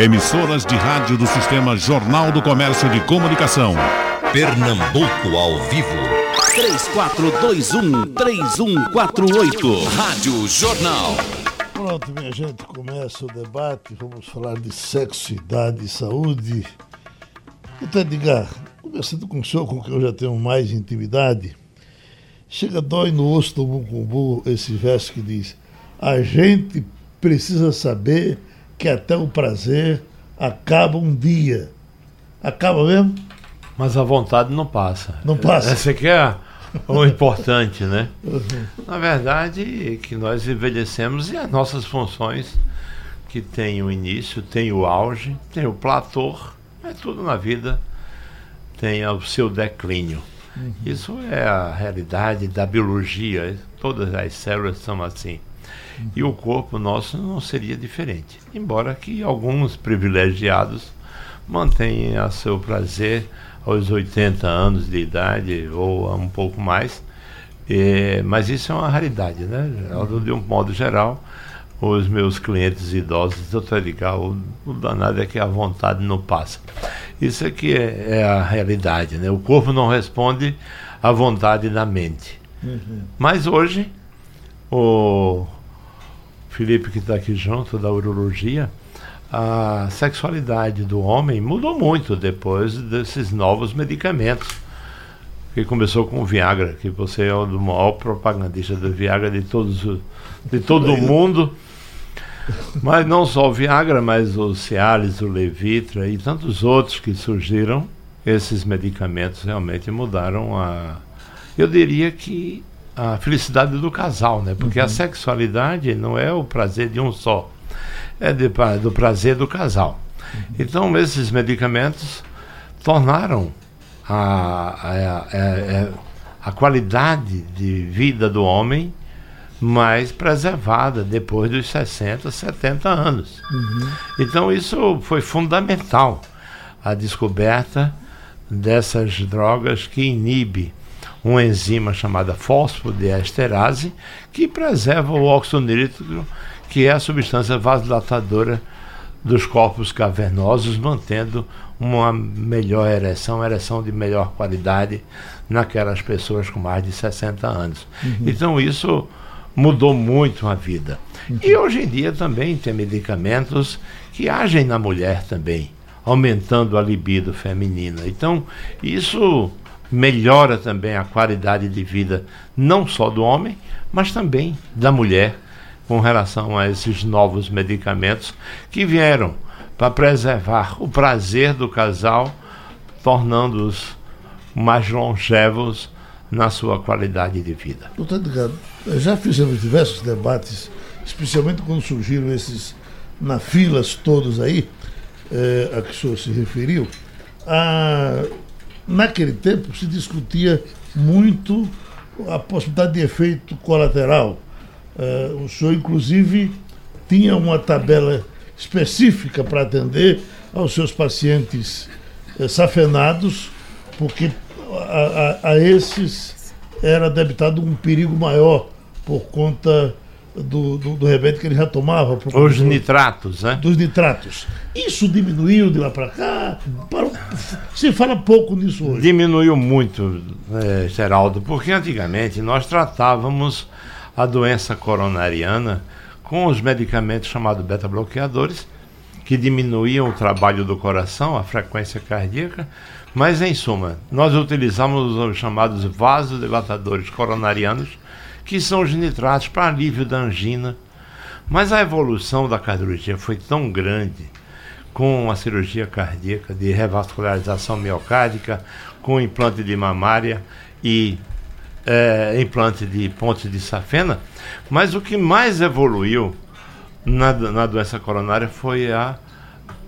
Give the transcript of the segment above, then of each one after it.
Emissoras de rádio do Sistema Jornal do Comércio de Comunicação. Pernambuco ao vivo. 3421-3148. Rádio Jornal. Pronto, minha gente, começa o debate. Vamos falar de sexo, idade e saúde. Então, Edgar, conversando com o senhor, com quem eu já tenho mais intimidade, chega dói no osso do bucumbu esse verso que diz: A gente precisa saber que até o prazer acaba um dia. Acaba mesmo? Mas a vontade não passa. Não passa. Essa aqui é o importante, né? Na verdade, que nós envelhecemos e as nossas funções, que tem o início, tem o auge, tem o platô, é tudo na vida tem o seu declínio. Uhum. Isso é a realidade da biologia, todas as células são assim. E o corpo nosso não seria diferente. Embora que alguns privilegiados mantenham a seu prazer aos 80 anos de idade ou um pouco mais. É, mas isso é uma raridade, né? De um modo geral, os meus clientes idosos, doutor Edgar, o, o danado é que a vontade não passa. Isso aqui é, é, a realidade, né? O corpo não responde à vontade da mente. Uhum. Mas hoje, o Felipe que está aqui junto, da urologia, a sexualidade do homem mudou muito depois desses novos medicamentos. Que começou com o Viagra, que você é o maior propagandista do Viagra de todos de todo o mundo. Mas não só o Viagra, mas o Cialis, o Levitra e tantos outros que surgiram, esses medicamentos realmente mudaram a. Eu diria que a felicidade do casal, né? Porque uhum. a sexualidade não é o prazer de um só, é de, do prazer do casal. Uhum. Então, esses medicamentos tornaram a, a, a, a, qualidade de vida do homem mais preservada depois dos 60, 70 anos. Uhum. Então, isso foi fundamental, a descoberta dessas drogas que inibe uma enzima chamada fosfodiesterase, que preserva o óxido nítrico, que é a substância vasodilatadora dos corpos cavernosos, mantendo uma melhor ereção, ereção de melhor qualidade naquelas pessoas com mais de 60 anos. Uhum. Então isso mudou muito a vida. Uhum. E hoje em dia também tem medicamentos que agem na mulher também, aumentando a libido feminina. Então, isso melhora também a qualidade de vida não só do homem, mas também da mulher com relação a esses novos medicamentos que vieram para preservar o prazer do casal, tornando-os mais longevos na sua qualidade de vida. Doutor Edgar, já fizemos diversos debates, especialmente quando surgiram esses na filas todos aí, é, a que o senhor se referiu. A, naquele tempo se discutia muito a possibilidade de efeito colateral. Uh, o senhor, inclusive, tinha uma tabela específica para atender aos seus pacientes uh, safenados, porque a, a, a, esses era debitado um perigo maior por conta do, do, do remédio que ele já tomava. Os do, nitratos, né? Dos nitratos. Isso diminuiu de lá para cá? Para, se fala pouco nisso hoje. Diminuiu muito, é, Geraldo, porque antigamente nós tratávamos a doença coronariana com os medicamentos chamados beta-bloqueadores, que diminuíam o trabalho do coração, a frequência cardíaca, mas em suma, nós utilizamos os chamados vasodilatadores coronarianos, que são os nitratos para alívio da angina. Mas a evolução da cardiologia foi tão grande com a cirurgia cardíaca de revascularização miocárdica, com implante de mamária e é, implante de ponte de safena, mas o que mais evoluiu na, na doença coronária foi a,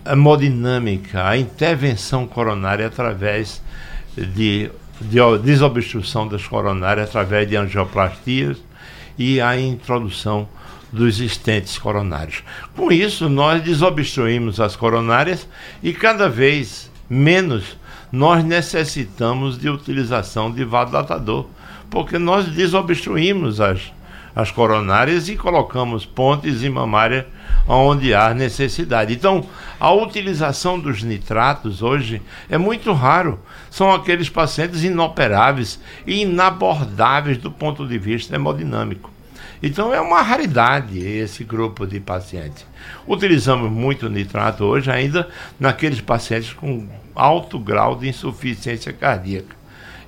hemodinâmica, a intervenção coronária através de de desobstrução das coronárias através de angioplastias e a introdução dos estentes coronários. Com isso, nós desobstruímos as coronárias e cada vez menos nós necessitamos de utilização de vasodilatador, porque nós desobstruímos as, as coronárias e colocamos pontes e mamária onde há necessidade. Então, a utilização dos nitratos hoje é muito raro. São aqueles pacientes inoperáveis e inabordáveis do ponto de vista hemodinâmico. Então é uma raridade esse grupo de pacientes. Utilizamos muito nitrato hoje ainda naqueles pacientes com alto grau de insuficiência cardíaca.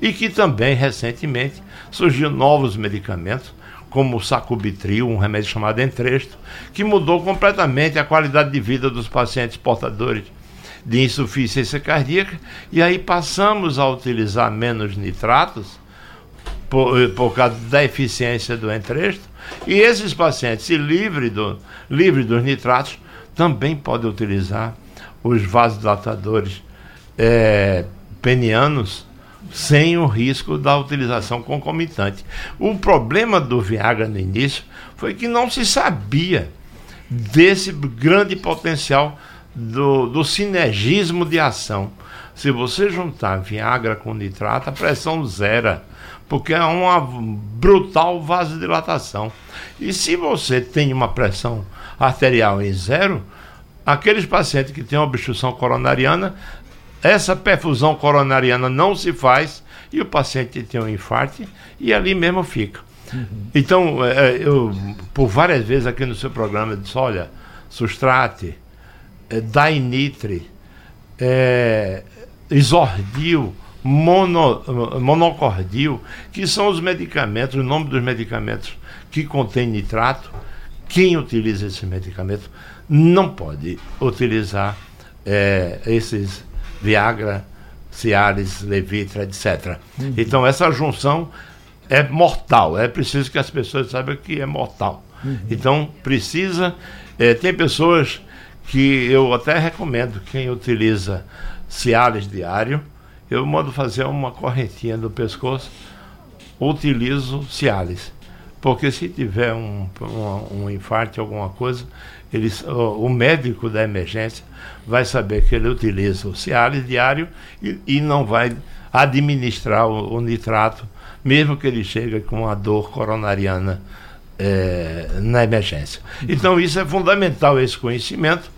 E que também recentemente surgiu novos medicamentos como o sacubitril, um remédio chamado Entresto, que mudou completamente a qualidade de vida dos pacientes portadores de insuficiência cardíaca, e aí passamos a utilizar menos nitratos por, eh, por causa da eficiência do Entresto, e esses pacientes, livres do, livre dos nitratos, também podem utilizar os vasodilatadores é, penianos sem o risco da utilização concomitante. O problema do Viagra no início foi que não se sabia desse grande potencial do, do sinergismo de ação. Se você juntar Viagra com nitrato, a pressão zera, porque é uma brutal vasodilatação. E se você tem uma pressão arterial em zero, aqueles pacientes que têm obstrução coronariana essa perfusão coronariana não se faz e o paciente tem um infarto e ali mesmo fica. Uhum. Então, é, é, eu, por várias vezes aqui no seu programa, eu disse: olha, Sustrate, é, Dainitre, é, Isordil, mono, monocordil, que são os medicamentos, o nome dos medicamentos que contém nitrato. Quem utiliza esse medicamento não pode utilizar é, esses Viagra, Cialis, Levitra, etc. Uhum. Então essa junção é mortal. É preciso que as pessoas saibam que é mortal. Uhum. Então precisa. É, tem pessoas que eu até recomendo quem utiliza Cialis diário, eu mando fazer uma correntinha no pescoço, utilizo Cialis. Porque se tiver um, um, um infarto, alguma coisa, o, o médico da emergência vai saber que ele utiliza o Cialis diário e, e não vai administrar o, o, nitrato, mesmo que ele chegue com uma dor coronariana é, na emergência. Então, isso é fundamental, esse conhecimento,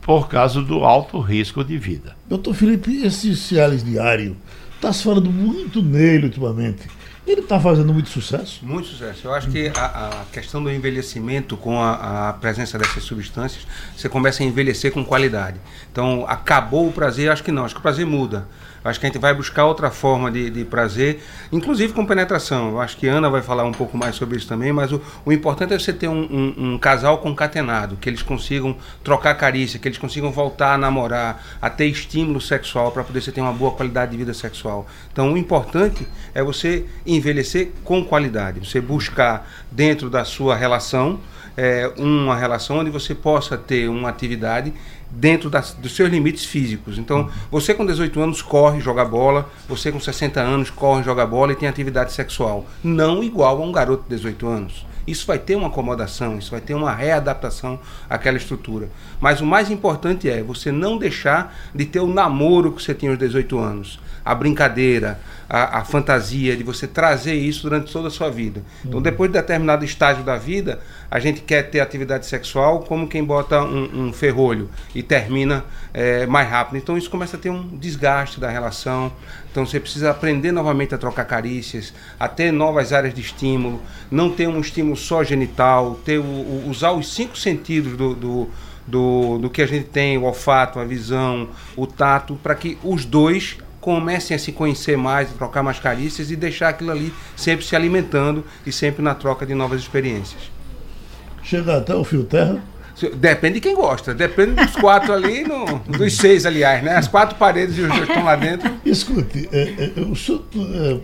por causa do alto risco de vida. Doutor Felipe, esse Cialis diário, está se falando muito nele ultimamente. Ele está fazendo muito sucesso? Muito sucesso. Eu acho que a, a questão do envelhecimento com a, a, presença dessas substâncias, você começa a envelhecer com qualidade. Então, acabou o prazer? Acho que não. Acho que o prazer muda. Acho que a gente vai buscar outra forma de, de prazer, inclusive com penetração. Acho que Ana vai falar um pouco mais sobre isso também, mas o, o importante é você ter um, um, um, casal concatenado, que eles consigam trocar carícia, que eles consigam voltar a namorar, a ter estímulo sexual para poder você ter uma boa qualidade de vida sexual. Então o importante é você envelhecer com qualidade, você buscar dentro da sua relação é, uma relação onde você possa ter uma atividade dentro das, dos seus limites físicos. Então, você com 18 anos corre, joga bola, você com 60 anos corre, joga bola e tem atividade sexual. Não igual a um garoto de 18 anos. Isso vai ter uma acomodação, isso vai ter uma readaptação àquela estrutura. Mas o mais importante é você não deixar de ter o namoro que você tinha aos 18 anos a brincadeira, a, a, fantasia, de você trazer isso durante toda a sua vida. Então, uhum. depois de determinado estágio da vida, a gente quer ter atividade sexual como quem bota um, um ferrolho e termina é, mais rápido. Então, isso começa a ter um desgaste da relação. Então, você precisa aprender novamente a trocar carícias, a ter novas áreas de estímulo, não ter um estímulo só genital, ter o, o, usar os cinco sentidos do, do do, do que a gente tem, o olfato, a visão, o tato, para que os dois comecem a se conhecer mais, a trocar mais carícias e deixar aquilo ali sempre se alimentando e sempre na troca de novas experiências. Chega até o fio terra? Depende de quem gosta, depende dos quatro ali, no, dos seis, aliás, né? As quatro paredes e os dois estão lá dentro. Escute, é, é, o senhor, é,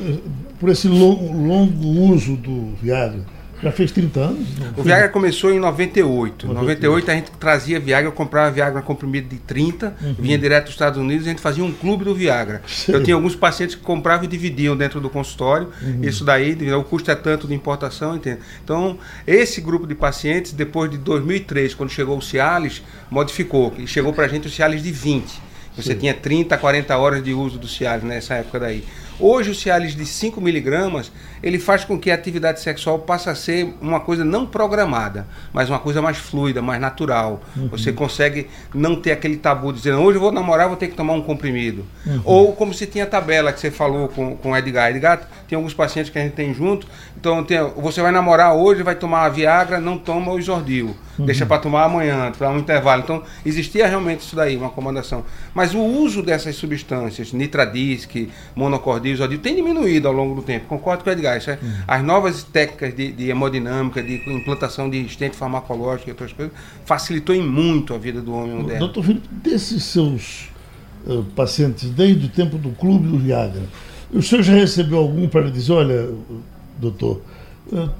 é, por esse longo, longo uso do Viagra, já fez 30 anos? O Viagra começou em 98. Em 98 a gente trazia Viagra, eu comprava Viagra comprimido de 30, uhum. vinha direto dos Estados Unidos e a gente fazia um clube do Viagra. Eu tinha alguns pacientes que compravam e dividiam dentro do consultório. Uhum. Isso daí, o custo é tanto de importação, entende? Então, esse grupo de pacientes, depois de 2003, quando chegou o Cialis, modificou. E chegou para a gente o Cialis de 20 Você Sim. tinha 30, 40 horas de uso do Cialis nessa época daí. Hoje o Cialis de 5 miligramas, ele faz com que a atividade sexual passe a ser uma coisa não programada, mas uma coisa mais fluida, mais natural. Uhum. Você consegue não ter aquele tabu de dizer, hoje eu vou namorar, vou ter que tomar um comprimido. Uhum. Ou como se tinha a tabela que você falou com, com o Edgar. Edgar, tem alguns pacientes que a gente tem junto, então tem, você vai namorar hoje, vai tomar a Viagra, não toma o Isordil. Uhum. Deixa para tomar amanhã, para um intervalo. Então, existia realmente isso daí, uma acomodação. Mas o uso dessas substâncias, nitradisc, monocordil, isodil, tem diminuído ao longo do tempo. Concordo com o Edgar. É, uhum. As novas técnicas de, de, hemodinâmica, de implantação de estente farmacológico e outras coisas, facilitou em muito a vida do homem moderno. Doutor Felipe, desses seus uh, pacientes, desde o tempo do clube do Viagra, o senhor já recebeu algum para dizer, olha, doutor,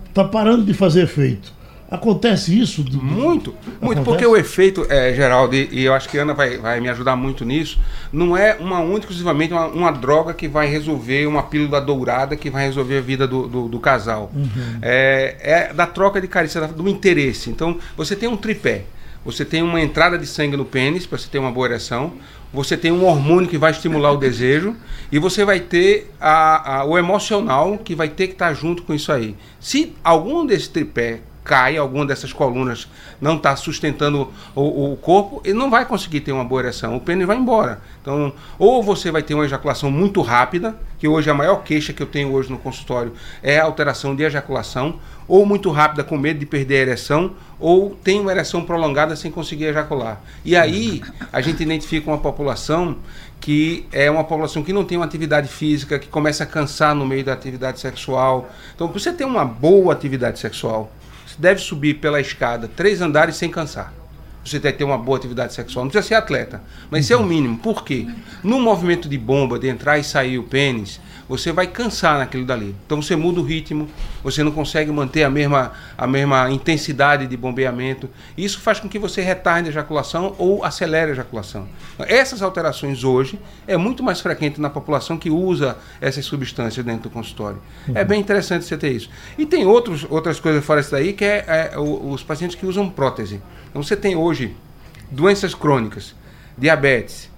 está uh, parando de fazer efeito? Acontece isso? Muito, muito, porque o efeito, é, Geraldo, e, e, eu acho que a Ana vai, vai me ajudar muito nisso, não é uma única, exclusivamente uma, uma, droga que vai resolver, uma pílula dourada que vai resolver a vida do, do, do casal. Uhum. É, é, da troca de carícia, do interesse. Então, você tem um tripé. Você tem uma entrada de sangue no pênis, para você ter uma boa ereção. Você tem um hormônio que vai estimular o desejo. E você vai ter a, a, o emocional que vai ter que estar junto com isso aí. Se algum desse tripé cai, alguma dessas colunas não está sustentando o, o, corpo, ele não vai conseguir ter uma boa ereção. O pênis vai embora. Então, ou você vai ter uma ejaculação muito rápida, que hoje a maior queixa que eu tenho hoje no consultório é a alteração de ejaculação, ou muito rápida com medo de perder a ereção, ou tem uma ereção prolongada sem conseguir ejacular. E aí a gente identifica uma população que é uma população que não tem uma atividade física, que começa a cansar no meio da atividade sexual. Então, você ter uma boa atividade sexual, deve subir pela escada três andares sem cansar. Você deve ter uma boa atividade sexual. Não precisa ser atleta, mas isso é o mínimo. Por quê? No movimento de bomba, de entrar e sair o pênis, você vai cansar naquilo dali. Então você muda o ritmo, você não consegue manter a mesma, a mesma intensidade de bombeamento. Isso faz com que você retarde a ejaculação ou acelere a ejaculação. Essas alterações hoje é muito mais frequente na população que usa essas substâncias dentro do consultório. É uhum. É bem interessante você ter isso. E tem outros, outras coisas fora isso daí, que é, é os pacientes que usam prótese. Então você tem hoje doenças crônicas, diabetes,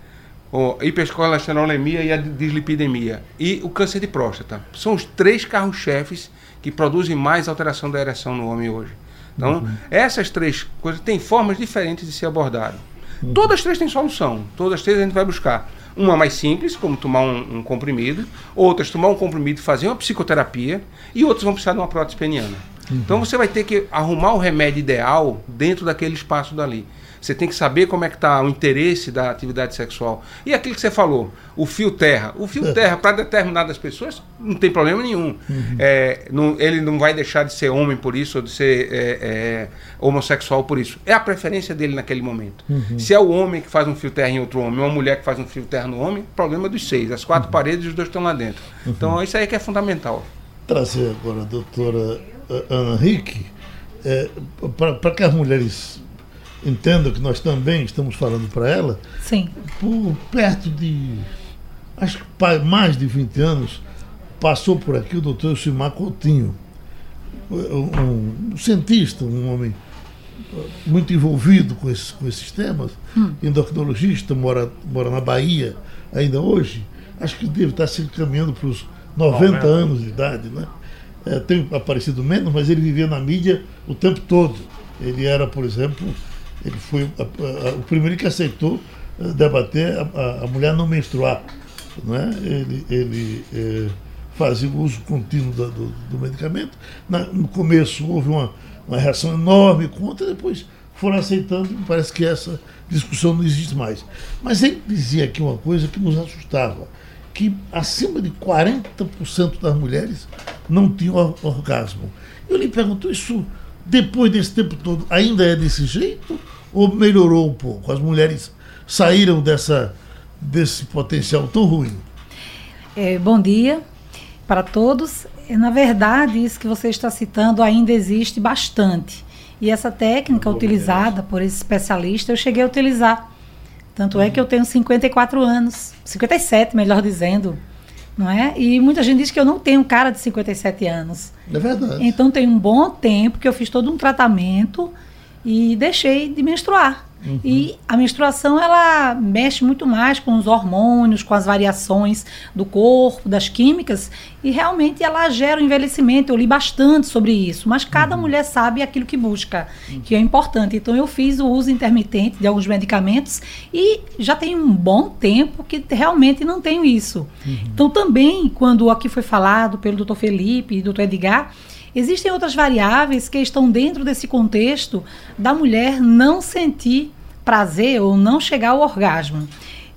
o hipercolesterolemia e a dislipidemia e o câncer de próstata. São os três carros-chefes que produzem mais alteração da ereção no homem hoje. Então, uhum. essas três coisas têm formas diferentes de ser abordado. Uhum. Todas as três têm solução. Todas as três a gente vai buscar. Uma mais simples, como tomar um, um comprimido. Outras, tomar um comprimido e fazer uma psicoterapia. E outras vão precisar de uma prótese peniana. Uhum. Então, você vai ter que arrumar o remédio ideal dentro daquele espaço dali. Você tem que saber como é que está o interesse da atividade sexual. E aquilo que você falou, o fio terra. O fio é. terra, para determinadas pessoas, não tem problema nenhum. Uhum. É, não, ele não vai deixar de ser homem por isso, ou de ser é, é, homossexual por isso. É a preferência dele naquele momento. Uhum. Se é o homem que faz um fio terra em outro homem, ou uma mulher que faz um fio terra no homem, problema dos seis. As quatro uhum. paredes e os dois estão lá dentro. Uhum. Então, isso aí que é fundamental. Trazer agora a doutora eh, Ana Henrique, é, para que as mulheres entenda que nós também estamos falando para ela. Sim. Por perto de, acho que mais de 20 anos, passou por aqui o doutor Silmar Coutinho, um, um, cientista, um homem muito envolvido com esses, com esses temas, hum. endocrinologista, mora, mora na Bahia ainda hoje, acho que deve estar se encaminhando para os 90 anos de idade, né? É, tem aparecido menos, mas ele vivia na mídia o tempo todo. Ele era, por exemplo, ele foi a, a, o primeiro que aceitou eh, debater a, a, mulher não menstruar. Não é? Ele, ele é, fazia o uso contínuo do, do, do medicamento. Na, no começo houve uma, uma reação enorme contra, depois foram aceitando, e parece que essa discussão não existe mais. Mas ele dizia aqui uma coisa que nos assustava, que acima de 40% das mulheres não tinham orgasmo. Eu lhe pergunto, isso depois desse tempo todo, ainda é desse jeito? Ou melhorou um pouco? As mulheres saíram dessa, desse potencial tão ruim? É, bom dia para todos. É, na verdade, isso que você está citando ainda existe bastante. E essa técnica utilizada por esse especialista, eu cheguei a utilizar. Tanto é que eu tenho 54 anos, 57, melhor dizendo não é? E muita gente diz que eu não tenho cara de 57 anos. É verdade. Então tem um bom tempo que eu fiz todo um tratamento e deixei de menstruar. Uhum. E a menstruação ela mexe muito mais com os hormônios, com as variações do corpo, das químicas, e realmente ela gera o envelhecimento. Eu li bastante sobre isso, mas cada uhum. mulher sabe aquilo que busca, uhum. que é importante. Então eu fiz o uso intermitente de alguns medicamentos e já tem um bom tempo que realmente não tenho isso. Uhum. Então também, quando aqui foi falado pelo Dr. Felipe e Dr. Edgar, Existem outras variáveis que estão dentro desse contexto da mulher não sentir prazer ou não chegar ao orgasmo.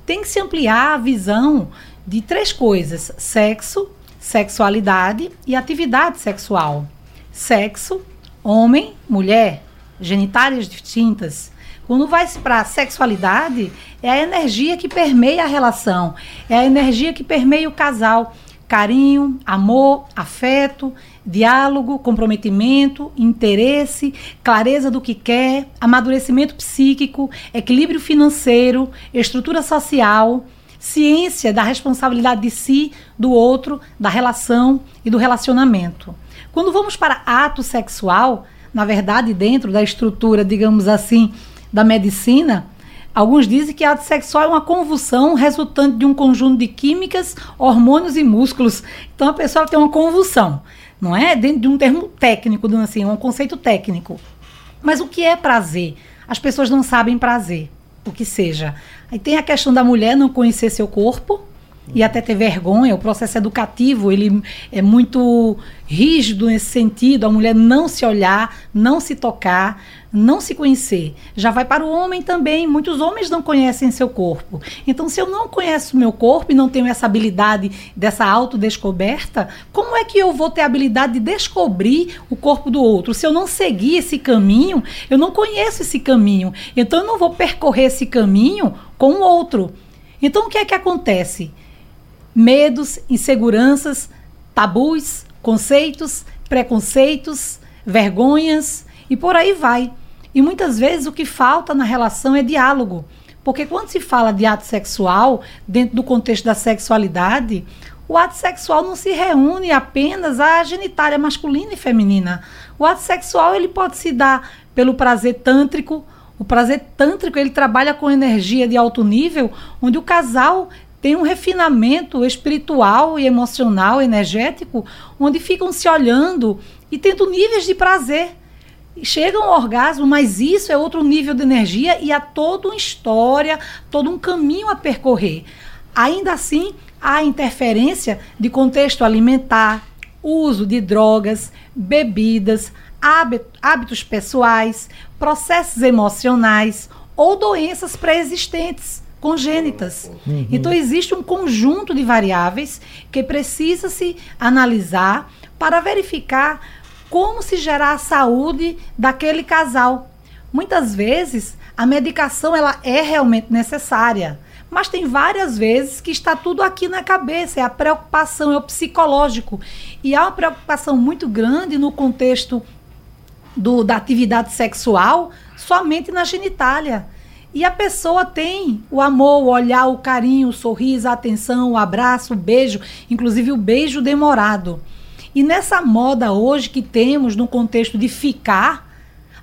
Tem que se ampliar a visão de três coisas: sexo, sexualidade e atividade sexual. Sexo, homem, mulher, genitárias distintas. Quando vai para a sexualidade, é a energia que permeia a relação, é a energia que permeia o casal. Carinho, amor, afeto, diálogo, comprometimento, interesse, clareza do que quer, amadurecimento psíquico, equilíbrio financeiro, estrutura social, ciência da responsabilidade de si, do outro, da relação e do relacionamento. Quando vamos para ato sexual, na verdade, dentro da estrutura, digamos assim, da medicina, Alguns dizem que ato sexual é uma convulsão resultante de um conjunto de químicas, hormônios e músculos. Então a pessoa tem uma convulsão não é? Dentro de um termo técnico, assim, um conceito técnico. Mas o que é prazer? As pessoas não sabem prazer, o que seja. Aí tem a questão da mulher não conhecer seu corpo, e até ter vergonha. O processo educativo ele é muito rígido nesse sentido. A mulher não se olhar, não se tocar, não se conhecer. Já vai para o homem também. Muitos homens não conhecem seu corpo. Então, se eu não conheço meu corpo e não tenho essa habilidade dessa autodescoberta, como é que eu vou ter a habilidade de descobrir o corpo do outro? Se eu não seguir esse caminho, eu não conheço esse caminho. Então, eu não vou percorrer esse caminho com o outro. Então, o que é que acontece? Medos, inseguranças, tabus, conceitos, preconceitos, vergonhas e por aí vai. E muitas vezes o que falta na relação é diálogo. Porque quando se fala de ato sexual, dentro do contexto da sexualidade, o ato sexual não se reúne apenas à genitália masculina e feminina. O ato sexual ele pode se dar pelo prazer tântrico. O prazer tântrico ele trabalha com energia de alto nível, onde o casal tem um refinamento espiritual e emocional, energético, onde ficam se olhando e tendo níveis de prazer. Chegam ao orgasmo, mas isso é outro nível de energia e há toda uma história, todo um caminho a percorrer. Ainda assim, há interferência de contexto alimentar, uso de drogas, bebidas, hábitos pessoais, processos emocionais ou doenças pré-existentes congênitas. Uhum. Então existe um conjunto de variáveis que precisa se analisar para verificar como se gerar a saúde daquele casal. Muitas vezes a medicação ela é realmente necessária, mas tem várias vezes que está tudo aqui na cabeça, é a preocupação, é o psicológico. E há uma preocupação muito grande no contexto do, da atividade sexual somente na genitália. E a pessoa tem o amor, o olhar, o carinho, o sorriso, a atenção, o abraço, o beijo, inclusive o beijo demorado. E nessa moda hoje que temos no contexto de ficar,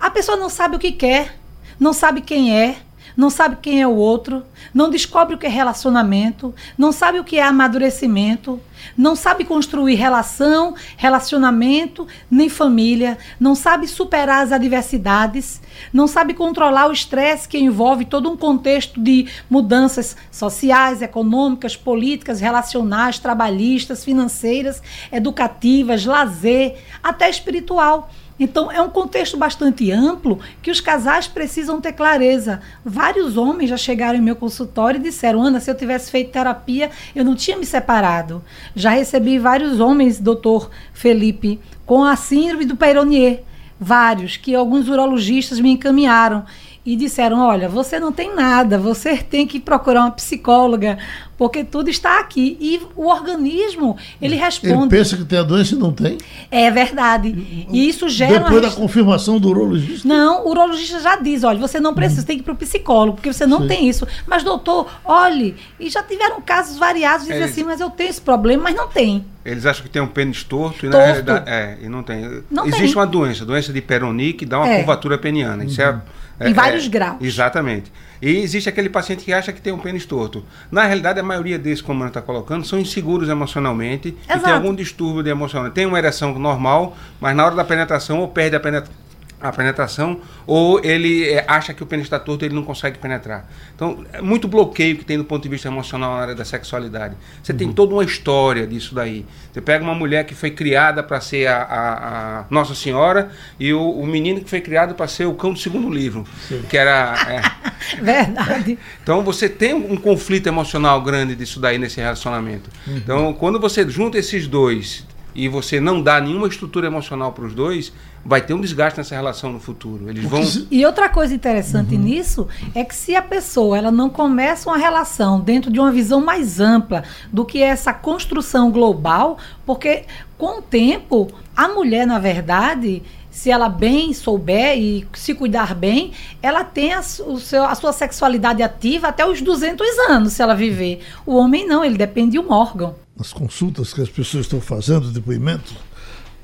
a pessoa não sabe o que quer, não sabe quem é, não sabe quem é o outro, não descobre o que é relacionamento, não sabe o que é amadurecimento, não sabe construir relação, relacionamento, nem família, não sabe superar as adversidades, não sabe controlar o estresse que envolve todo um contexto de mudanças sociais, econômicas, políticas, relacionais, trabalhistas, financeiras, educativas, lazer, até espiritual. Então, é um contexto bastante amplo que os casais precisam ter clareza. Vários homens já chegaram em meu consultório e disseram: Ana, se eu tivesse feito terapia, eu não tinha me separado. Já recebi vários homens, doutor Felipe, com a síndrome do Peironier. Vários, que alguns urologistas me encaminharam e disseram: Olha, você não tem nada, você tem que procurar uma psicóloga, porque tudo está aqui. E o organismo, ele Ele responde. pensa que tem a doença e não tem. É verdade. E isso gera Depois da confirmação do urologista. Não, o urologista já diz, olha, você não precisa, tem que ir para o psicólogo, porque você não Sim. tem isso. Mas, doutor, olhe, e já tiveram casos variados, dizem É, assim, mas eu tenho esse problema, mas não tem. Eles acham que tem um pênis torto e Torto. na realidade é, e não tem. Não Existe tem. uma doença, doença de Peroni que dá uma É. curvatura peniana. Isso é, é- Em vários é- graus. Exatamente. E existe aquele paciente que acha que tem um pênis torto. Na realidade, a maioria desses, como ela está colocando, são inseguros emocionalmente e Exato. tem algum distúrbio de emoção. Tem uma ereção normal, mas na hora da penetração ou perde a penetração a penetração, ou ele é, acha que o pênis está torto e ele não consegue penetrar. Então, é muito bloqueio que tem do ponto de vista emocional na área da sexualidade. Você tem toda uma história disso daí. Você pega uma mulher que foi criada para ser a, a- a Nossa Senhora e o, o menino que foi criado para ser o cão do segundo livro, que era... é. Verdade. Então você tem um conflito emocional grande disso daí nesse relacionamento. Então quando você junta esses dois e você não dá nenhuma estrutura emocional para os dois, vai ter um desgaste nessa relação no futuro. Eles vão. E outra coisa interessante nisso é que se a pessoa ela não começa uma relação dentro de uma visão mais ampla do que essa construção global, porque com o tempo a mulher, na verdade, se ela bem souber e se cuidar bem, ela tem a, o seu, a sua sexualidade ativa até os 200 anos, se ela viver. O homem não, ele depende de um órgão. Nas consultas que as pessoas estão fazendo, depoimentos,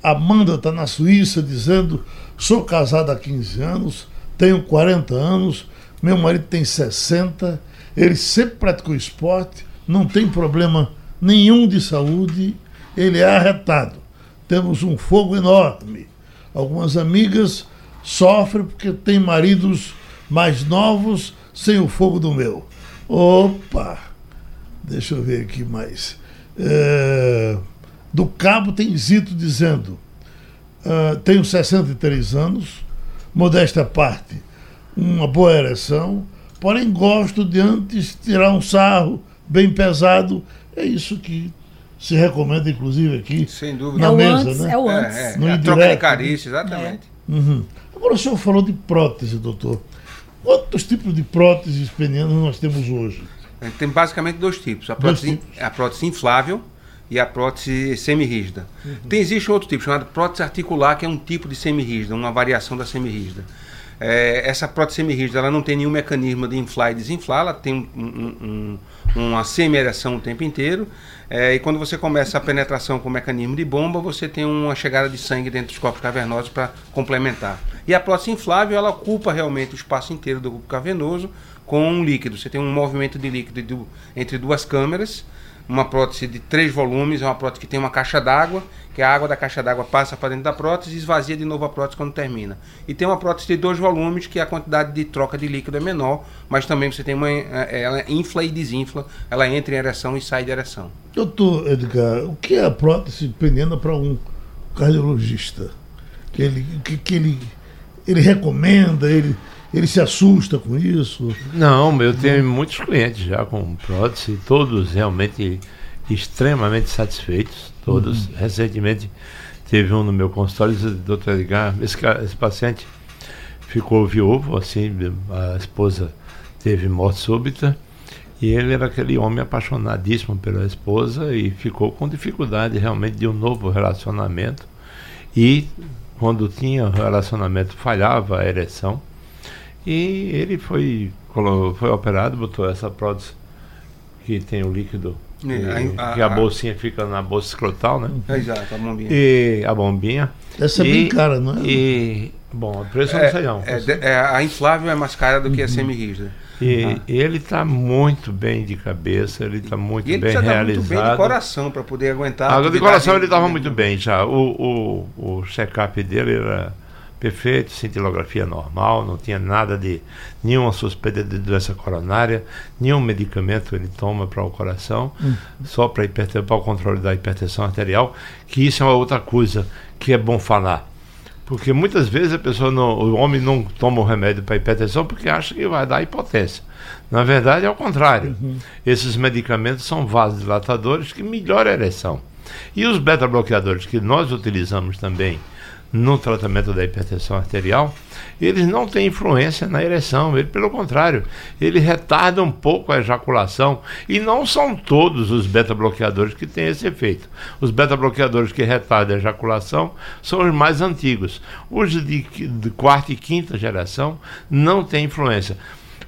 Amanda está na Suíça dizendo: sou casada há 15 anos, tenho 40 anos, meu marido tem 60, ele sempre praticou esporte, não tem problema nenhum de saúde, ele é arretado. Temos um fogo enorme. Algumas amigas sofrem porque têm maridos mais novos sem o fogo do meu. Opa! Deixa eu ver aqui mais. É, do Cabo tem Zito dizendo: ah, tenho 63 anos, modesta à parte, uma boa ereção, porém gosto de antes tirar um sarro bem pesado. É isso que se recomenda, inclusive, aqui Sem dúvida. na é mesa, antes, né? é o antes. É, é, No é a troca de indireto, carícia, exatamente. Uhum. Agora o senhor falou de prótese, doutor. Quantos tipos de próteses penianas nós temos hoje? A gente Tem basicamente dois tipos: a prótese, tipos. a prótese inflável e a prótese semirrígida. Tem existe outro tipo chamado prótese articular, que é um tipo de semirrígida, uma variação da semirrígida. É, essa prótese semirrígida ela não tem nenhum mecanismo de inflar e desinflar, ela tem um- um- um- uma semi-ereção o tempo inteiro. É, e quando você começa a penetração com o mecanismo de bomba, você tem uma chegada de sangue dentro dos corpos cavernosos para complementar. E a prótese inflável, ela ocupa realmente o espaço inteiro do corpo cavernoso com um líquido. Você tem um movimento de líquido do- entre duas câmeras. Uma prótese de três volumes é uma prótese que tem uma caixa d'água, que a água da caixa d'água passa para dentro da prótese e esvazia de novo a prótese quando termina. E tem uma prótese de dois volumes, que a quantidade de troca de líquido é menor, mas também você tem uma. eh, Ela infla e desinfla, ela entra em ereção e sai de ereção. Doutor Edgar, o que é a prótese peniana para um cardiologista? Que ele, que, que ele, ele recomenda, ele, ele se assusta com isso? Não, eu tenho muitos clientes já com prótese, todos realmente extremamente satisfeitos. Todos. Recentemente teve um no meu consultório, disse, doutor Edgar, esse, esse paciente ficou viúvo, assim, a esposa teve morte súbita. E ele era aquele homem apaixonadíssimo pela esposa e ficou com dificuldade realmente de um novo relacionamento. E quando tinha relacionamento falhava a ereção. E ele foi, foi operado, botou essa prótese que tem o líquido, É, que, a- que a a- bolsinha fica na bolsa escrotal, né? É, exato, a bombinha. E a bombinha. Essa é bem cara, não é? E, bom, o preço eu não sei não. É, é, a inflável é mais cara do que a semirrígida. E Ah. ele está muito bem de cabeça, ele está muito E ele bem precisa estar realizado. muito bem de coração para poder aguentar. a Ah, de coração ele estava de- muito bem já. O, o, o check-up dele era perfeito, cintilografia normal, não tinha nada de nenhuma suspeita de doença coronária, nenhum medicamento ele toma para o coração, só para o controle da hipertensão arterial, que isso é uma outra coisa que é bom falar. Porque muitas vezes a pessoa não, o homem não toma o remédio para hipertensão porque acha que vai dar hipotensão. Na verdade é o contrário. Esses medicamentos são vasodilatadores que melhoram a ereção. E os beta-bloqueadores que nós utilizamos também no tratamento da hipertensão arterial, eles não têm influência na ereção, ele, pelo contrário, ele retarda um pouco a ejaculação. E não são todos os beta-bloqueadores que têm esse efeito. Os beta-bloqueadores que retardam a ejaculação são os mais antigos. Os de, de quarta e quinta geração não têm influência.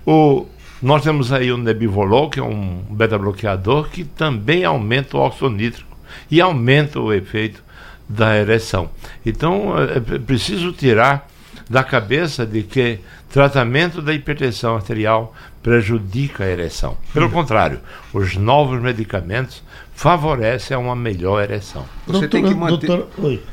O, nós temos aí o Nebivolol, que é um beta-bloqueador que também aumenta o óxido nítrico e aumenta o efeito da ereção. Então, é, é preciso tirar da cabeça de que tratamento da hipertensão arterial prejudica a ereção. Pelo contrário, os novos medicamentos favorecem uma melhor ereção. Você, tem, que manter,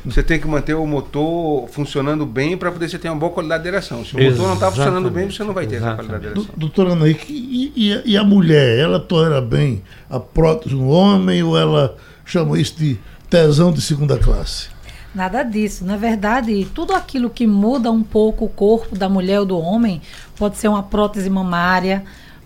você tem que manter o motor funcionando bem para poder você ter uma boa qualidade de ereção. Se o motor não está funcionando bem, você não vai ter essa qualidade de ereção. Doutora Ana, e, e, e a mulher, ela tolera bem a prótese no homem ou ela chama isso de tesão de segunda classe? Nada disso. Na verdade, tudo aquilo que muda um pouco o corpo da mulher ou do homem pode ser uma prótese mamária,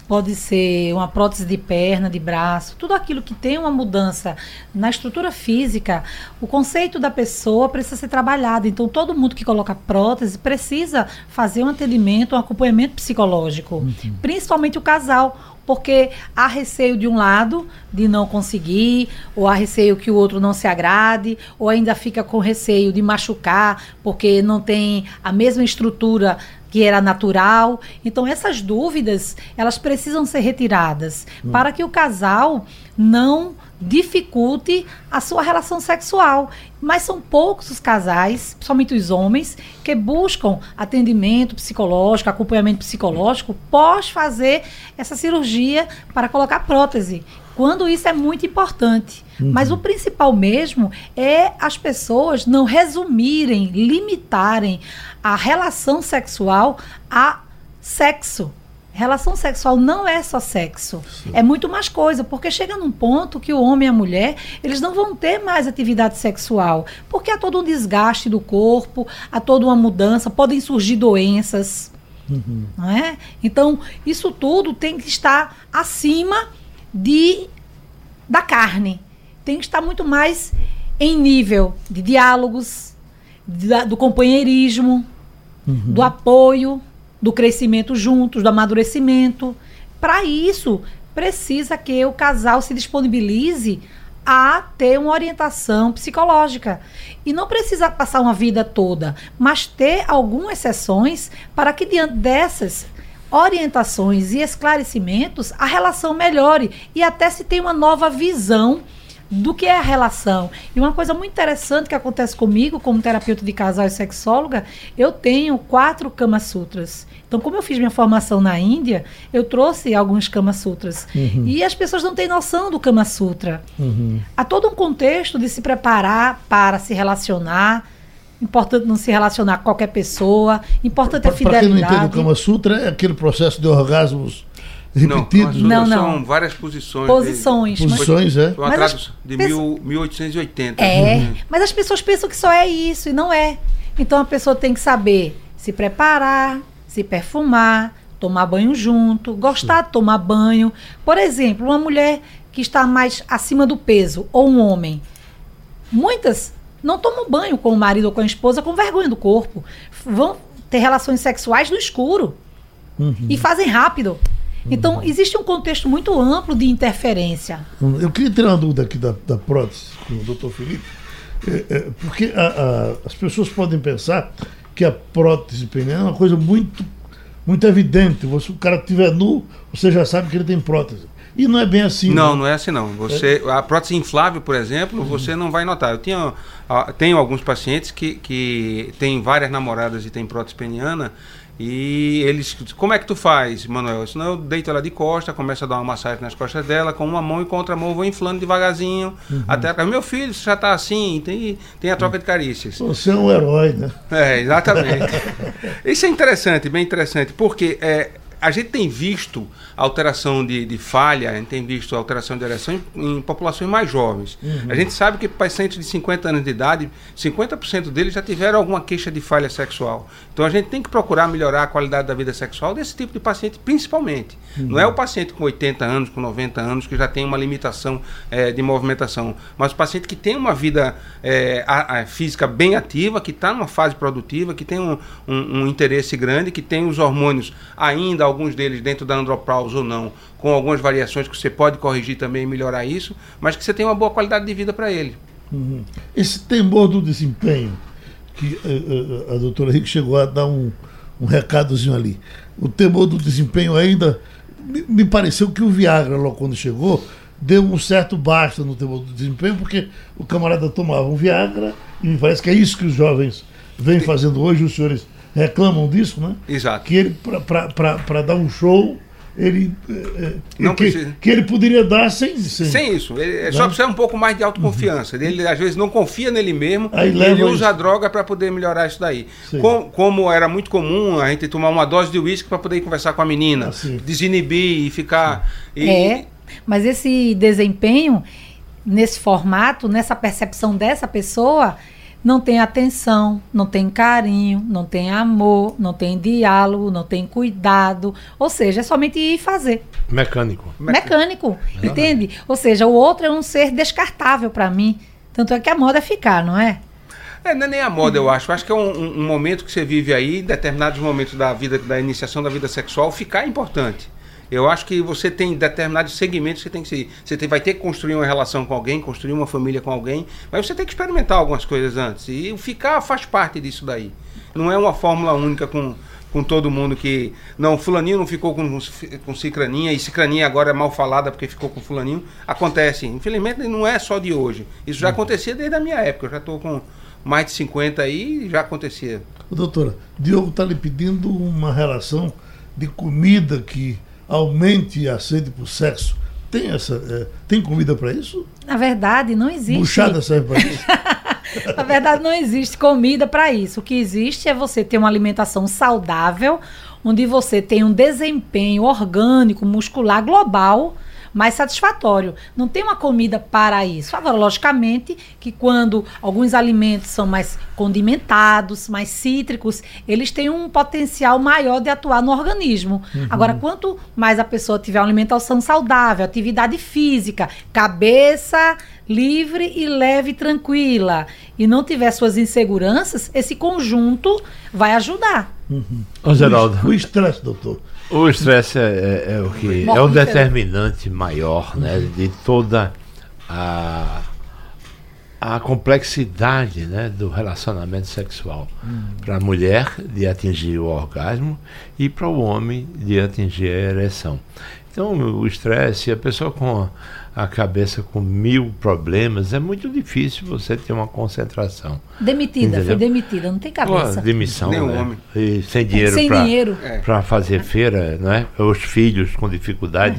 pode ser uma prótese de perna, de braço, tudo aquilo que tem uma mudança na estrutura física, o conceito da pessoa precisa ser trabalhado. Então, todo mundo que coloca prótese precisa fazer um atendimento, um acompanhamento psicológico, uhum. principalmente o casal porque há receio de um lado de não conseguir, ou há receio que o outro não se agrade, ou ainda fica com receio de machucar, porque não tem a mesma estrutura que era natural. Então essas dúvidas, elas precisam ser retiradas hum. para que o casal não dificulte a sua relação sexual. Mas são poucos os casais, principalmente os homens, que buscam atendimento psicológico, acompanhamento psicológico pós fazer essa cirurgia para colocar prótese. Quando isso é muito importante. Uhum. Mas o principal mesmo é as pessoas não resumirem, limitarem a relação sexual a sexo. Relação sexual não é só sexo. Sim. É muito mais coisa, porque chega num ponto que o homem e a mulher, eles não vão ter mais atividade sexual, porque há todo um desgaste do corpo, há toda uma mudança, podem surgir doenças. Uhum. Não é? Então, isso tudo tem que estar acima de da carne. Tem que estar muito mais em nível de diálogos, de, do companheirismo, uhum. do apoio, do crescimento juntos, do amadurecimento. Para isso, precisa que o casal se disponibilize a ter uma orientação psicológica. E não precisa passar uma vida toda, mas ter algumas sessões para que, diante dessas orientações e esclarecimentos, a relação melhore e até se tenha uma nova visão do que é a relação. E uma coisa muito interessante que acontece comigo, como terapeuta de casal e sexóloga, eu tenho quatro Kama Sutras. Então, como eu fiz minha formação na Índia, eu trouxe alguns Kama Sutras. Uhum. E as pessoas não têm noção do Kama Sutra. Uhum. Há todo um contexto de se preparar para se relacionar. Importante não se relacionar com qualquer pessoa. Importante pra, é fidelidade. Para quem não entende o Kama Sutra, é aquele processo de orgasmos repetidos. Não, não, não. São várias posições. Posições. Dele. Posições, é. Foi uma tradução de mil, 1880. É, uhum. mas as pessoas pensam que só é isso e não é. Então a pessoa tem que saber se preparar, se perfumar, tomar banho junto, gostar Sim. de tomar banho. Por exemplo, uma mulher que está mais acima do peso ou um homem. Muitas não tomam banho com o marido ou com a esposa com vergonha do corpo. Vão ter relações sexuais no escuro. Uhum. E fazem rápido. Então, existe um contexto muito amplo de interferência. Eu queria ter uma dúvida aqui da, da prótese com o doutor Felipe, é, é, porque a, a, as pessoas podem pensar que a prótese peniana é uma coisa muito, muito evidente. Se o cara estiver nu, você já sabe que ele tem prótese. E não é bem assim. Não, né? não é assim não. Você, é. A prótese inflável, por exemplo, uhum. você não vai notar. Eu tenho, tenho alguns pacientes que, que têm várias namoradas e têm prótese peniana e eles, como é que tu faz, Manuel? Senão eu deito ela de costa, começo a dar uma massagem nas costas dela, com uma mão e com outra mão vou inflando devagarzinho, uhum. até meu filho já está assim, tem, tem a troca de carícias. Você é um herói, né? É, exatamente. Isso é interessante, bem interessante, porque é, a gente tem visto alteração de, de falha, a gente tem visto alteração de ereção em, em populações mais jovens. Uhum. A gente sabe que pacientes de 50 anos de idade, 50% deles já tiveram alguma queixa de falha sexual. Então a gente tem que procurar melhorar a qualidade da vida sexual desse tipo de paciente, principalmente. Uhum. Não é o paciente com 80 anos, com 90 anos, que já tem uma limitação é, de movimentação, mas o paciente que tem uma vida é, a, a física bem ativa, que está numa fase produtiva, que tem um, um, um interesse grande, que tem os hormônios ainda, alguns deles dentro da andropause ou não, com algumas variações que você pode corrigir também e melhorar isso, mas que você tem uma boa qualidade de vida para ele. Uhum. Esse temor do desempenho, que uh, uh, a doutora Rick chegou a dar um, um recadozinho ali. O temor do desempenho ainda. Me, me pareceu que o Viagra, logo quando chegou, deu um certo basta no temor do desempenho, porque o camarada tomava um Viagra, e me parece que é isso que os jovens vêm fazendo hoje, os senhores reclamam disso, né? Exato. Que ele, para dar um show, ele eh, não que, precisa. que ele poderia dar sem sem, sem isso ele é só né? precisa um pouco mais de autoconfiança uhum. ele às vezes não confia nele mesmo Aí ele usa isso. a droga para poder melhorar isso daí Com, como era muito comum a gente tomar uma dose de uísque para poder conversar com a menina assim. desinibir e ficar e, é mas esse desempenho nesse formato nessa percepção dessa pessoa não tem atenção, não tem carinho, não tem amor, não tem diálogo, não tem cuidado. Ou seja, é somente ir fazer. Mecânico. Mecânico, é. entende? Ou seja, o outro é um ser descartável para mim. Tanto é que a moda é ficar, não é? É, não é nem a moda, eu acho. Eu acho que é um, um, momento que você vive aí, determinados momentos da vida, da iniciação da vida sexual, ficar é importante. Eu acho que você tem determinados segmentos que você tem que seguir. Você tem, vai ter que construir uma relação com alguém, construir uma família com alguém, mas você tem que experimentar algumas coisas antes. E ficar faz parte disso daí. Não é uma fórmula única com, com todo mundo que. Não, fulaninho não ficou com, com cicraninha, e cicraninha agora é mal falada porque ficou com fulaninho. Acontece. Infelizmente não é só de hoje. Isso já acontecia desde a minha época. Eu já estou com mais de 50 aí e já acontecia. Doutora, Diogo está lhe pedindo uma relação de comida que aumente a sede por sexo. Tem, essa, é, tem comida para isso? Na verdade, não existe. Buchada serve para isso? Na verdade, não existe comida para isso. O que existe é você ter uma alimentação saudável, onde você tem um desempenho orgânico, muscular global mais satisfatório. Não tem uma comida para isso. Agora, logicamente, que quando alguns alimentos são mais condimentados, mais cítricos, eles têm um potencial maior de atuar no organismo. Uhum. Agora, quanto mais a pessoa tiver uma alimentação saudável, atividade física, cabeça livre e leve e tranquila, e não tiver suas inseguranças, esse conjunto vai ajudar. Uhum. Ô, Geraldo. O estresse, doutor. O estresse é, é, é, o que é o determinante maior, né, de toda a a complexidade né, do relacionamento sexual hum. para a mulher de atingir o orgasmo e para o homem de atingir a ereção. Então, o estresse, a pessoa com a cabeça com mil problemas, é muito difícil você ter uma concentração. Demitida, entendeu? foi demitida, não tem cabeça. Pô, demissão, Nem né? homem. E sem dinheiro sem para dinheiro. É. fazer feira, né? Os filhos com dificuldade.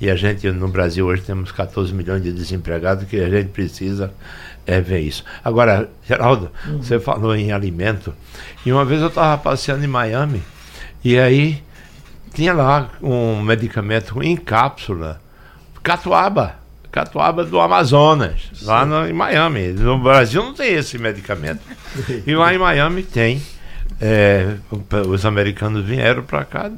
É. E a gente, no Brasil, hoje temos 14 milhões de desempregados, que a gente precisa é ver isso. Agora, Geraldo, uhum. você falou em alimento, e uma vez eu estava passeando em Miami, e aí tinha lá um medicamento em cápsula catuaba. Catuaba do Amazonas, Sim. lá no, em Miami. No Brasil não tem esse medicamento. e lá em Miami tem. É, os americanos vieram para cá,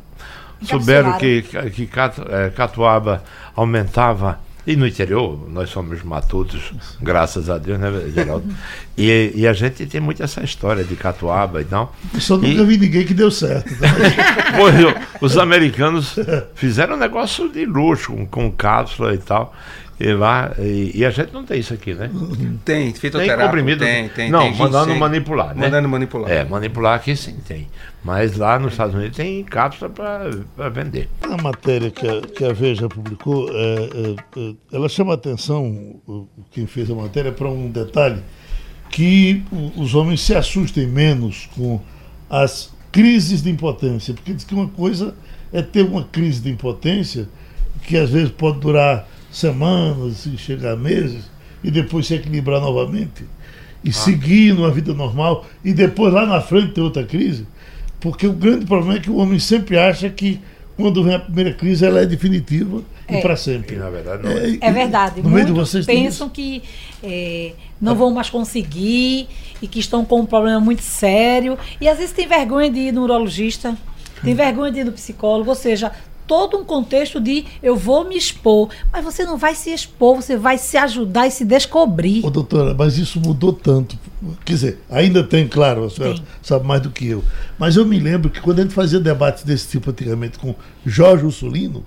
souberam que, que é, catuaba aumentava e no interior, nós somos matutos, graças a Deus, né, Geraldo? e, e, a gente tem muito essa história de catuaba e tal. Eu só nunca e... vi ninguém que deu certo. Tá? os americanos fizeram um negócio de luxo, com, com cápsula e tal. E, lá, e, e, a gente não tem isso aqui, né? Tem, fitoterápico. Tem comprimido? Tem, tem. Não, tem mandando manipular, né? Mandando manipular. É, manipular aqui sim tem. Mas lá nos Estados Unidos tem cápsula para vender. A matéria que a, que a Veja publicou, é, é, é, ela chama a atenção, quem fez a matéria, para um detalhe, que os homens se assustem menos com as crises de impotência. Porque diz que uma coisa é ter uma crise de impotência que às vezes pode durar semanas e chegar meses e depois se equilibrar novamente e ah. seguir numa vida normal e depois lá na frente ter outra crise. Porque o grande problema é que o homem sempre acha que quando vem a primeira crise, ela é definitiva É. e para sempre. E, na verdade, não é. É verdade. No meio de Muitos vocês tem pensam que é, não vão mais conseguir e que estão com um problema muito sério. E às vezes tem vergonha de ir no urologista, tem vergonha de ir no psicólogo, ou seja, todo um contexto de eu vou me expor. Mas você não vai se expor, você vai se ajudar e se descobrir. Ô, doutora, mas isso mudou tanto. Quer dizer, ainda tem, claro, a senhora Tem. sabe mais do que eu. Mas eu me lembro que quando a gente fazia debates desse tipo antigamente com Jorge Ursulino.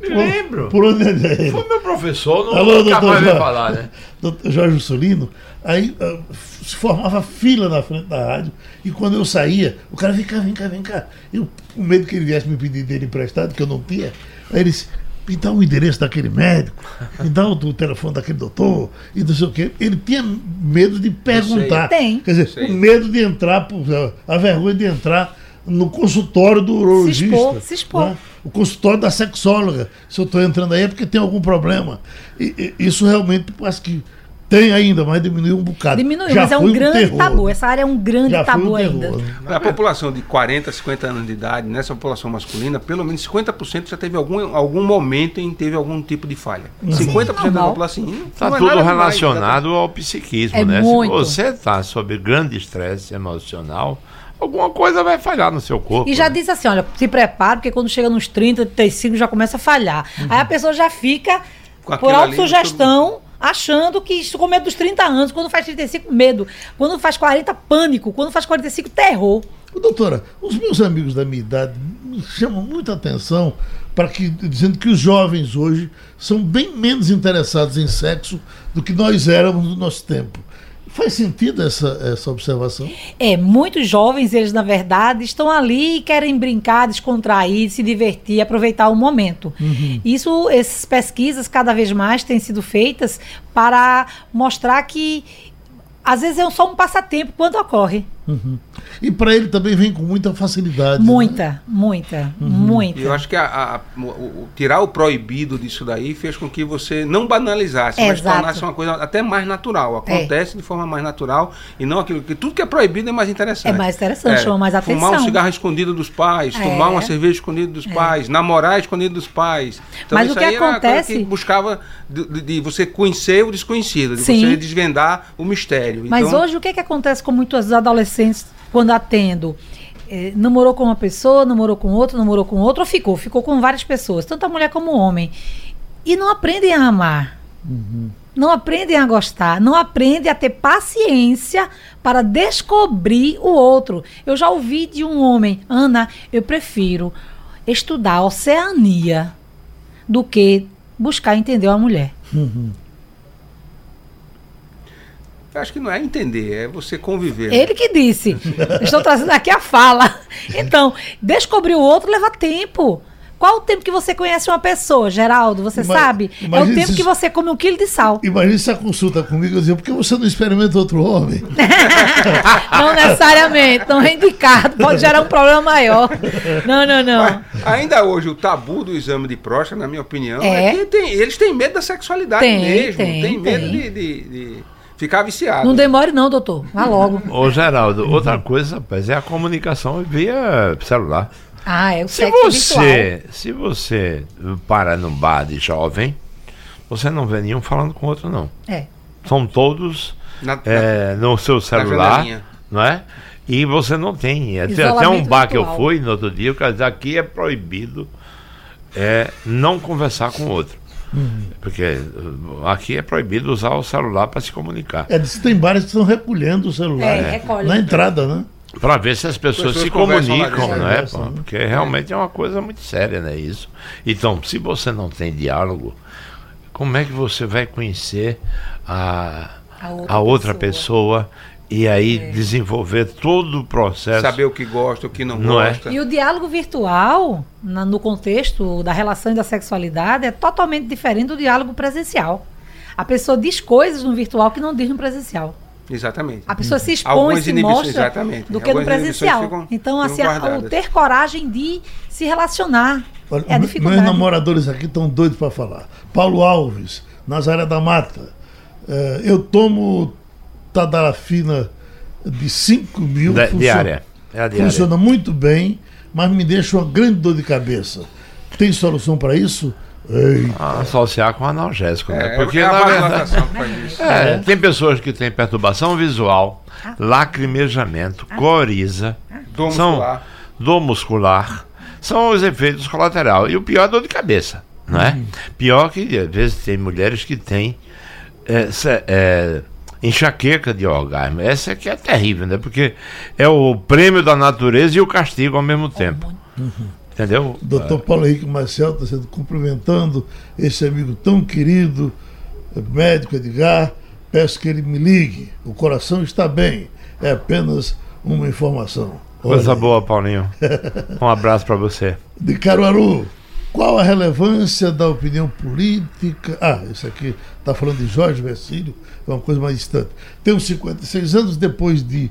Me lembro. Por onde ele? Foi meu professor, não Alô, nunca doutor mais Jorge. falar, né? Doutor Jorge Ursulino, aí ah, se formava fila na frente da rádio, e quando eu saía, o cara vem cá, vem cá, vem cá. Eu, com medo que ele viesse me pedir dele emprestado, que eu não tinha, aí ele disse, me dá o endereço daquele médico, me dá o, do telefone daquele doutor, e não sei o quê. Ele tinha medo de perguntar. Tem. Quer dizer, o medo de entrar, por- a vergonha de entrar no consultório do urologista. expor, se expor. né? O consultório da sexóloga. Se eu estou entrando aí é porque tem algum problema. E, e isso realmente parece que tem ainda, mas diminuiu um bocado. Diminuiu, Já mas é um grande terror. tabu. Essa área é um grande Já tabu um ainda. Na população de 40, 50 anos de idade, nessa população masculina, pelo menos 50% já teve algum, algum momento em que teve algum tipo de falha. 50% da população. não Está é tudo demais, relacionado ao psiquismo, É né? muito. Se você está sob grande estresse emocional, alguma coisa vai falhar no seu corpo. E já né? diz assim, olha, se prepara, porque quando chega nos 30, 35 já começa a falhar. Aí a pessoa já fica, Com por autossugestão, achando que isso com medo dos 30 anos. Quando faz 35, medo. Quando faz 40, pânico. Quando faz 45, terror. Doutora, os meus amigos da minha idade me chamam muita atenção para que dizendo que os jovens hoje são bem menos interessados em sexo do que nós éramos no nosso tempo. Faz sentido essa, essa observação? É, muitos jovens, eles na verdade estão ali e querem brincar, descontrair, se divertir, aproveitar o momento. Isso, essas pesquisas cada vez mais têm sido feitas para mostrar que às vezes é só um passatempo quando ocorre. E para ele também vem com muita facilidade. né? Muita, muita, muita. E eu acho que a- a- o- o- tirar o proibido disso daí fez com que você não banalizasse, mas Exato. tornasse uma coisa até mais natural. Acontece de forma mais natural e não aquilo que tudo que é proibido é mais interessante. É mais interessante, chama mais Fumar um atenção. cigarro escondido dos pais, É. tomar uma cerveja escondido dos pais, namorar escondido dos pais. Então Mas o isso que aí era acontece- que buscava de, de- de você conhecer o desconhecido, de Sim. você desvendar o mistério. Mas Então, hoje o que, que acontece com muitos adolescentes quando atendo? É, namorou com uma pessoa, namorou com outra, namorou com outra, ou ficou, ficou com várias pessoas, tanto a mulher como o homem. E não aprendem a amar. Não aprendem a gostar, não aprendem a ter paciência para descobrir o outro. Eu já ouvi de um homem, Ana, eu prefiro estudar oceania do que buscar entender uma mulher. Eu acho que não é entender, é você conviver. Ele que disse. Estou trazendo aqui a fala. Então, descobrir o outro leva tempo. Qual o tempo que você conhece uma pessoa, Geraldo? Você Ima- sabe? É o tempo se- que você come um quilo de sal. Imagina se a consulta comigo eu dizia, por que você não experimenta outro homem? Não necessariamente, não é indicado. Pode gerar um problema maior. Não, não, não. Mas, ainda hoje, o tabu do exame de próstata, na minha opinião, é, É. que tem- eles têm medo da sexualidade Tem, mesmo. tem, Tem, medo tem. De, de- de ficar viciado. Não demore, não, doutor. Vá logo. Ô, Geraldo, outra coisa, rapaz, é a comunicação via celular. Ah, é o Se sexo virtual. você, se você para num bar de jovem, você não vê nenhum falando com o outro, não. É. São todos Na- é, no seu celular, não é? E você não tem. Até, até um bar que eu virtual. fui no outro dia, o cara disse, aqui é proibido é, não conversar com o outro. Porque uh, aqui é proibido usar o celular para se comunicar. É, tem bares que estão recolhendo o celular É, recolhe. na entrada, né? Para ver se as pessoas, Pessoas se comunicam, né? pô? né? Porque realmente é uma coisa muito séria, né? Isso. Então, se você não tem diálogo, como é que você vai conhecer a, A outra a outra pessoa. pessoa, e aí É. desenvolver todo o processo? Saber o que gosta, o que não, Não é? gosta. E o diálogo virtual, na- no contexto da relação e da sexualidade, é totalmente diferente do diálogo presencial. A pessoa diz coisas no virtual que não diz no presencial. Exatamente. A pessoa se expõe, Algumas se mostra exatamente. do que no Algumas inibições presencial. ficam- então, assim, a- o ter coragem de se relacionar Olha, é a dificuldade. meus namoradores aqui estão doidos para falar. Paulo Alves, Nazaré da Mata. eh, eu tomo Tadalafina de 5 mil. Da- funciona- diária. É a diária. Funciona muito bem, mas me deixa uma grande dor de cabeça. Tem solução para isso? Ei. Associar com analgésico, né? É, Porque é na verdade, é, tem pessoas que têm perturbação visual, lacrimejamento, coriza, Dor são muscular. dor muscular, são os efeitos colaterais. E o pior é a dor de cabeça, não é? Pior que às vezes tem mulheres que têm é, se- é, enxaqueca de orgasmo. Essa aqui é terrível, né? Porque é o prêmio da natureza e o castigo ao mesmo tempo. Entendeu? Doutor Paulo Henrique Marcel está sendo cumprimentando esse amigo tão querido, eh, médico Edgar. Peço que ele me ligue. O coração está bem. É apenas uma informação. Coisa Olha, boa, Paulinho. Um abraço pra você. De Caruaru, qual a relevância da opinião política? Ah, isso aqui está falando de Jorge Vecílio, é uma coisa mais distante. Tenho 56 anos depois de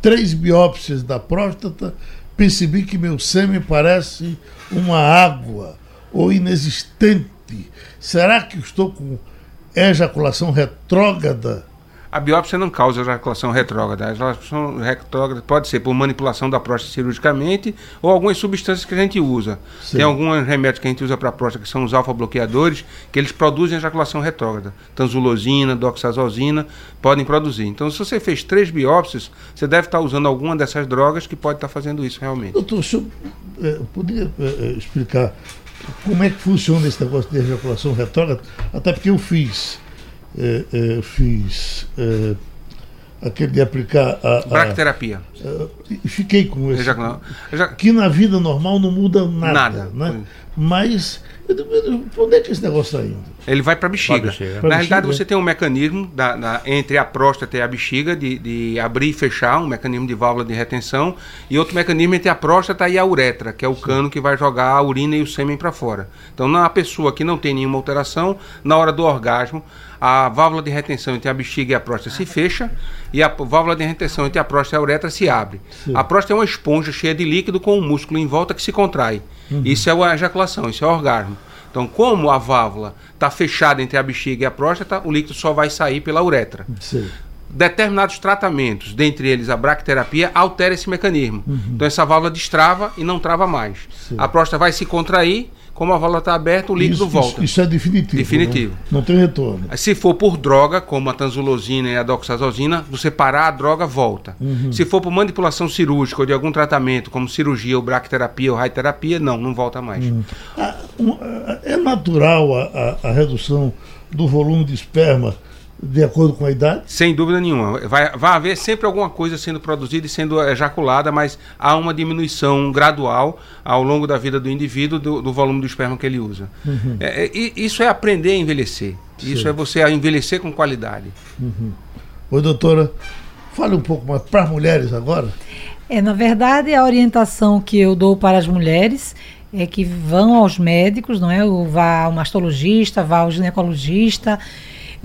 três biópsias da próstata, percebi que meu sêmen parece uma água ou inexistente. Será que estou com ejaculação retrógrada? A biópsia não causa ejaculação retrógrada. A ejaculação retrógrada pode ser por manipulação da próstata cirurgicamente ou algumas substâncias que a gente usa. Sim. Tem alguns remédios que a gente usa para a próstata, que são os alfa-bloqueadores, que eles produzem ejaculação retrógrada. Tanzulosina, doxazosina, podem produzir. Então, se você fez três biópsias, você deve estar usando alguma dessas drogas que pode estar fazendo isso realmente. Doutor, o senhor eh, podia eh, eh, explicar como é que funciona esse negócio de ejaculação retrógrada? Até porque eu fiz, eh, eh, fiz eh, aquele de aplicar a. a Bracterapia. E fiquei com esse. Ejacula- eja- Que na vida normal não muda nada. Nada. Né? Mas eu- eu- onde é que esse negócio está indo? Ele vai para a bexiga. Pra bexiga. Pra Na realidade, bexiga. você tem um mecanismo da- da- entre a próstata e a bexiga de, de abrir e fechar, um mecanismo de válvula de retenção, e outro mecanismo entre a próstata e a uretra, que é o cano que vai jogar a urina e o sêmen para fora. Então, na pessoa que não tem nenhuma alteração, na hora do orgasmo, a válvula de retenção entre a bexiga e a próstata se fecha e a válvula de retenção entre a próstata e a uretra se abre. A próstata é uma esponja cheia de líquido com um músculo em volta que se contrai. Isso é a ejaculação, isso é o orgasmo. Então, como a válvula está fechada entre a bexiga e a próstata, o líquido só vai sair pela uretra. Sei. Determinados tratamentos, dentre eles a bracterapia, altera esse mecanismo. Então, essa válvula destrava e não trava mais. Sim. A próstata vai se contrair, como a válvula está aberta, o líquido isso, volta. Isso, isso é definitivo. Definitivo. né? Não tem retorno. Se for por droga, como a tanzulosina e a doxazosina, você parar a droga, volta. Se for por manipulação cirúrgica ou de algum tratamento, como cirurgia ou bracterapia ou radioterapia, não, não volta mais. Ah, um, ah, é natural a, a- a redução do volume de esperma de acordo com a idade? Sem dúvida nenhuma. Vai, vai haver sempre alguma coisa sendo produzida e sendo ejaculada, mas há uma diminuição gradual ao longo da vida do indivíduo do, do volume do esperma que ele usa. É, é, e isso é aprender a envelhecer. Isso é você envelhecer com qualidade. Oi, doutora, fale um pouco mais para as mulheres agora. É, na verdade, a orientação que eu dou para as mulheres é que vão aos médicos, não é? O- Vá ao mastologista, vá ao ginecologista,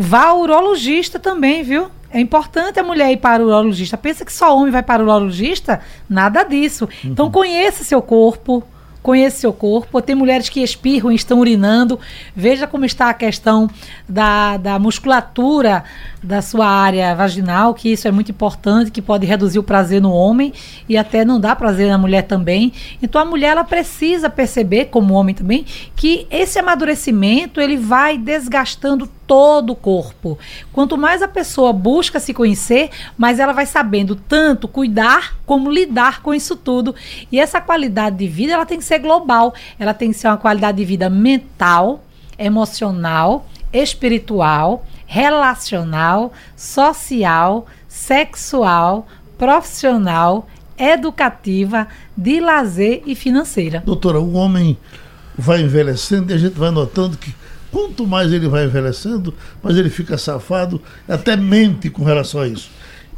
vá ao urologista também, viu? É importante a mulher ir para o urologista. Pensa que só homem vai para o urologista? Nada disso. Então conheça seu corpo. Conheça seu corpo. Tem mulheres que espirram e estão urinando. Veja como está a questão da, da musculatura da sua área vaginal, que isso é muito importante, que pode reduzir o prazer no homem e até não dá prazer na mulher também. Então a mulher ela precisa perceber, como homem também, que esse amadurecimento ele vai desgastando todo o corpo. Quanto mais a pessoa busca se conhecer, mais ela vai sabendo tanto cuidar como lidar com isso tudo. E essa qualidade de vida ela tem que ser global. Ela tem que ser uma qualidade de vida mental, emocional, espiritual, relacional, social, sexual, profissional, educativa, de lazer e financeira. Doutora, o homem vai envelhecendo e a gente vai notando que quanto mais ele vai envelhecendo, mais ele fica safado, até mente com relação a isso.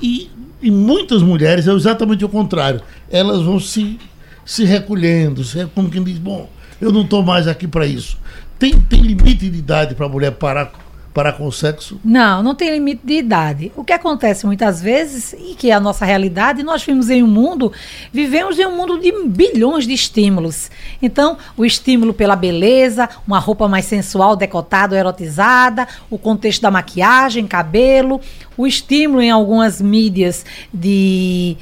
E em muitas mulheres é exatamente o contrário. Elas vão se, se recolhendo, se, como quem diz, bom, eu não estou mais aqui para isso. Tem, tem limite de idade para a mulher parar, parar com o sexo? Não, não tem limite de idade. O que acontece muitas vezes, e que é a nossa realidade, nós vivemos em um mundo, vivemos em um mundo de bilhões de estímulos. Então, o estímulo pela beleza, uma roupa mais sensual, decotada, erotizada, o contexto da maquiagem, cabelo, o estímulo em algumas mídias de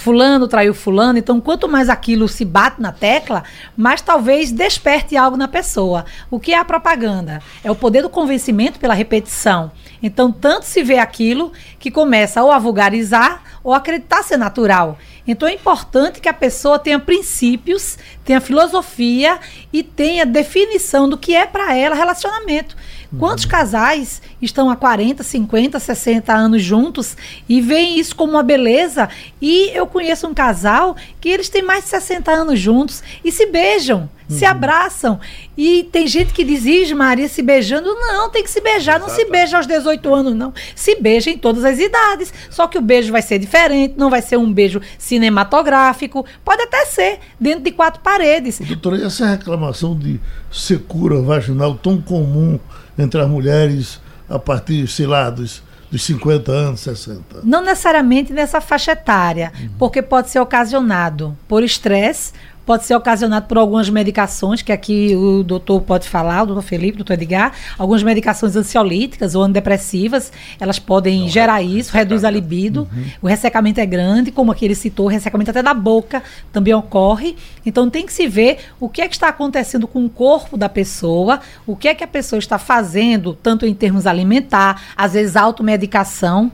fulano traiu fulano. Então, quanto mais aquilo se bate na tecla, mais talvez desperte algo na pessoa. O que é a propaganda? É o poder do convencimento pela repetição. Então, tanto se vê aquilo que começa ou a vulgarizar ou acreditar ser natural. Então é importante que a pessoa tenha princípios, tenha filosofia e tenha definição do que é para ela relacionamento. Quantos casais estão há 40, 50, 60 anos juntos e veem isso como uma beleza? E eu conheço um casal que eles têm mais de 60 anos juntos e se beijam, uhum. se abraçam. E tem gente que diz, Maria, se beijando. Não, tem que se beijar. Exato. Não se beija aos 18 anos, não. Se beija em todas as idades. Só que o beijo vai ser diferente, não vai ser um beijo cinematográfico. Pode até ser dentro de quatro paredes. Doutora, essa reclamação de secura vaginal tão comum entre as mulheres a partir, sei lá, dos, dos 50 anos, 60? Não necessariamente nessa faixa etária, uhum. porque pode ser ocasionado por estresse pode ser ocasionado por algumas medicações, que aqui o doutor pode falar, o doutor Felipe, o doutor Edgar, algumas medicações ansiolíticas ou antidepressivas, elas podem Não, gerar isso, reduz a libido, uhum. o ressecamento é grande, como aqui ele citou, o ressecamento até da boca também ocorre, então tem que se ver o que é que está acontecendo com o corpo da pessoa, o que é que a pessoa está fazendo, tanto em termos alimentar, às vezes automedicação,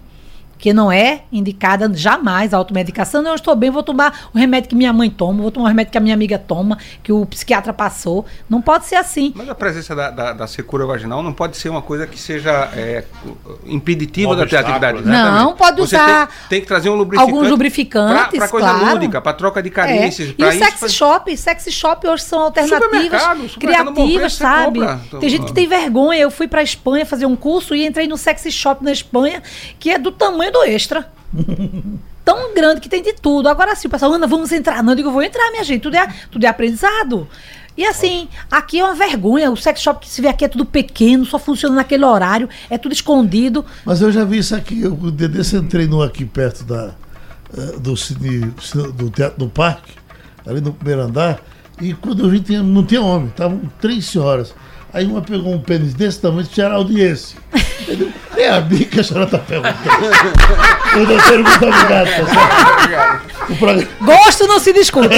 que não é indicada jamais a automedicação. Não, eu estou bem, vou tomar o remédio que minha mãe toma, vou tomar o remédio que a minha amiga toma, que o psiquiatra passou. Não pode ser assim. Mas a presença da, da, da secura vaginal não pode ser uma coisa que seja é, impeditiva um da atividade. Né? Não, pode usar. Tem, tem, que trazer um lubrificante. Alguns lubrificantes. Para coisa claro. lúdica, para troca de carícias. É. E o sex pra... shop, sex shop hoje são alternativas criativas, sabe? Tem gente que tem vergonha. Eu fui para Espanha fazer um curso e entrei no sex shop na Espanha, que é do tamanho tamanho do extra. Tão grande que tem de tudo. Agora sim, o pessoal, Ana, vamos entrar. Não, eu digo, vou entrar, minha gente. Tudo é, tudo é aprendizado. E assim, aqui é uma vergonha. O sex shop que se vê aqui é tudo pequeno, só funciona naquele horário, é tudo escondido. Mas eu já vi isso aqui. Eu, o Dedê entrei no aqui perto da, uh, do, cine, do Teatro do Parque, ali no primeiro andar. E quando eu vi, tinha, não tinha homem, estavam três senhoras. Aí uma pegou um pênis desse tamanho, tinha audiência. É a bica que a senhora está perguntando. O doutor, muito obrigado, pessoal. Gosto não se discute.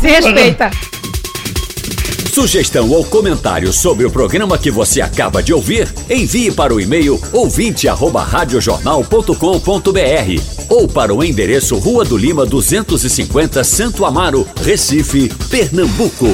Se respeita. Sugestão ou comentário sobre o programa que você acaba de ouvir, envie para o e-mail ouvinte@radiojornal.com.br ou para o endereço Rua do Lima 250, Santo Amaro, Recife, Pernambuco.